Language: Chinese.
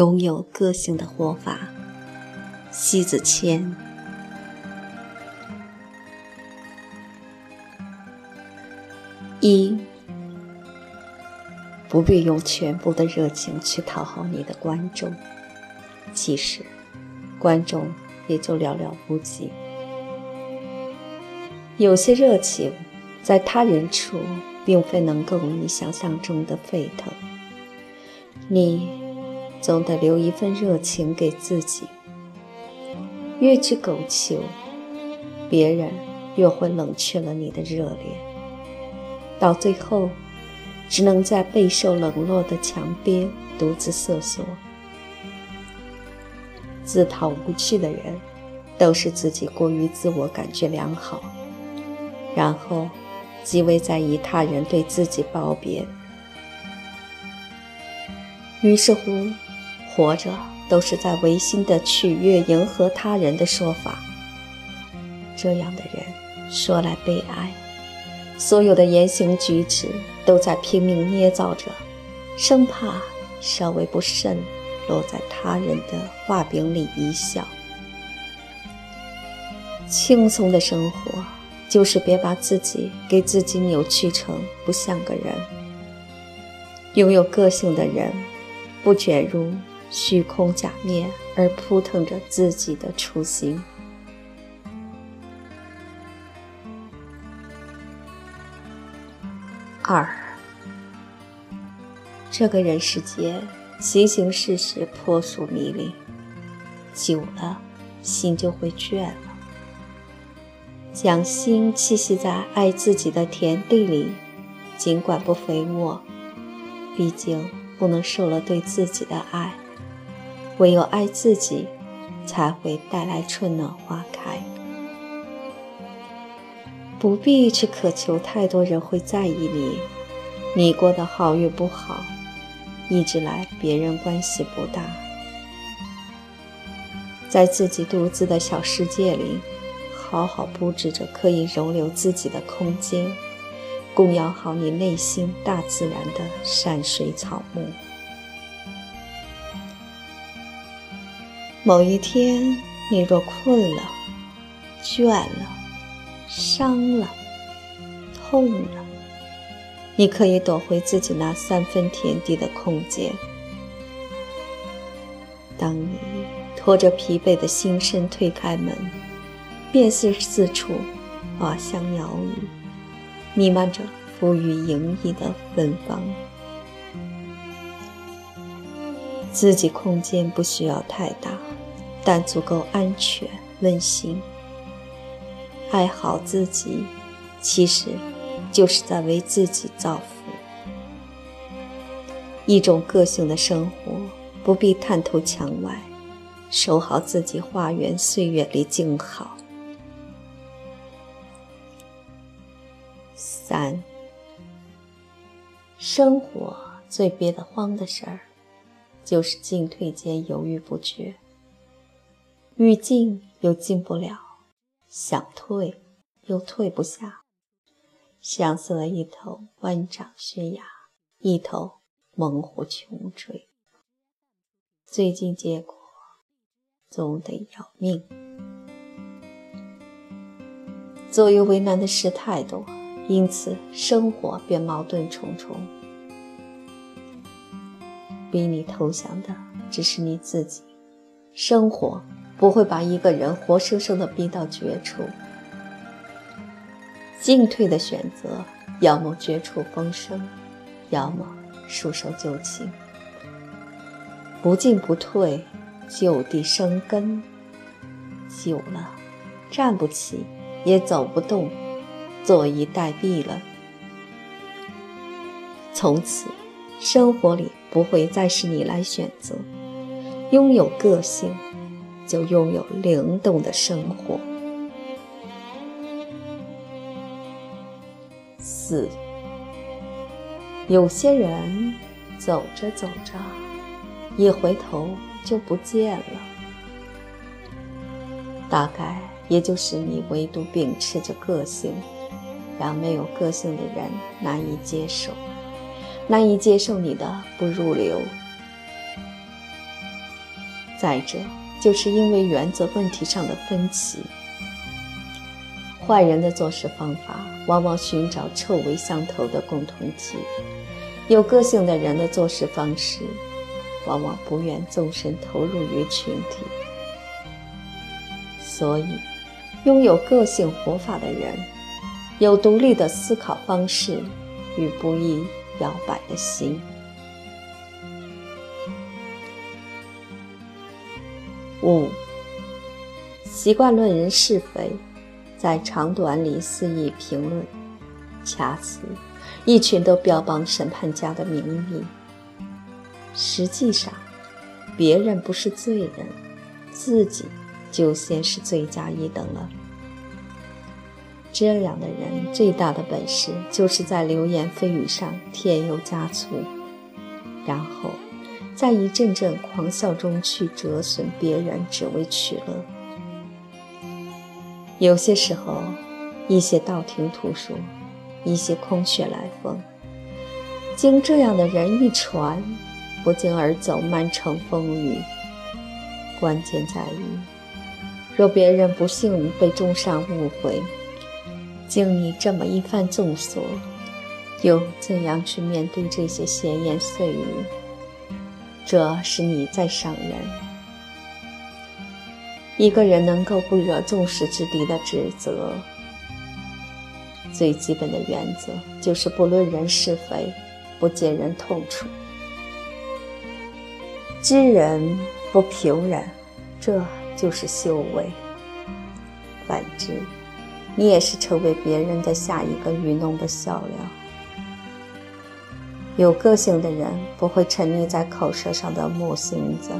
拥有个性的活法。西子谦。一，不必用全部的热情去讨好你的观众，其实，观众也就寥寥无几。有些热情，在他人处，并非能够你想象中的沸腾。你总得留一份热情给自己。越去苟求，别人越会冷却了你的热烈，到最后，只能在备受冷落的墙边独自瑟缩。自讨无趣的人，都是自己过于自我感觉良好。然后，极为在意他人对自己褒贬，于是乎，活着都是在违心的取悦、迎合他人的说法。这样的人说来悲哀，所有的言行举止都在拼命捏造着，生怕稍微不慎落在他人的画饼里一笑。轻松的生活。就是别把自己给自己扭曲成不像个人。拥有个性的人，不卷入虚空假面，而扑腾着自己的初心。二，这个人世间，形形事事扑朔迷离，久了，心就会倦了。将心栖息在爱自己的田地里，尽管不肥沃，毕竟不能受了对自己的爱。唯有爱自己，才会带来春暖花开。不必去渴求太多人会在意你，你过得好与不好，一直来别人关系不大。在自己独自的小世界里。好好布置着可以容留自己的空间，供养好你内心大自然的山水草木。某一天，你若困了、倦了、伤了、痛了，你可以躲回自己那三分田地的空间。当你拖着疲惫的心身推开门。便是四处花香鸟语，弥漫着馥郁盈溢的芬芳。自己空间不需要太大，但足够安全温馨。爱好自己，其实就是在为自己造福。一种个性的生活，不必探头墙外，守好自己花园岁月里静好。三，生活最憋得慌的事儿，就是进退间犹豫不决，欲进又进不了，想退又退不下，像似了一头万丈悬崖，一头猛虎穷追，最近结果总得要命。左右为难的事太多。因此，生活便矛盾重重。逼你投降的只是你自己，生活不会把一个人活生生的逼到绝处。进退的选择，要么绝处逢生，要么束手就擒。不进不退，就地生根，久了，站不起，也走不动。坐以待毙了。从此，生活里不会再是你来选择。拥有个性，就拥有灵动的生活。四，有些人走着走着，一回头就不见了。大概也就是你唯独秉持着个性。让没有个性的人难以接受，难以接受你的不入流。再者，就是因为原则问题上的分歧。坏人的做事方法往往寻找臭味相投的共同体，有个性的人的做事方式往往不愿纵身投入于群体。所以，拥有个性活法的人，有独立的思考方式与不易摇摆的心。五，习惯论人是非，在长短里肆意评论，恰似一群都标榜审判家的名义。实际上，别人不是罪人，自己。就先是罪加一等了。这样的人最大的本事，就是在流言蜚语上添油加醋，然后在一阵阵狂笑中去折损别人，只为取乐。有些时候，一些道听途说，一些空穴来风，经这样的人一传，不胫而走，满城风雨。关键在于。若别人不幸被中伤误会，经你这么一番纵索，又怎样去面对这些闲言碎语？这是你在伤人。一个人能够不惹众矢之的的指责，最基本的原则就是不论人是非，不揭人痛处，知人不评人，这。就是修为。反之，你也是成为别人的下一个愚弄的笑料。有个性的人不会沉溺在口舌上的木星子。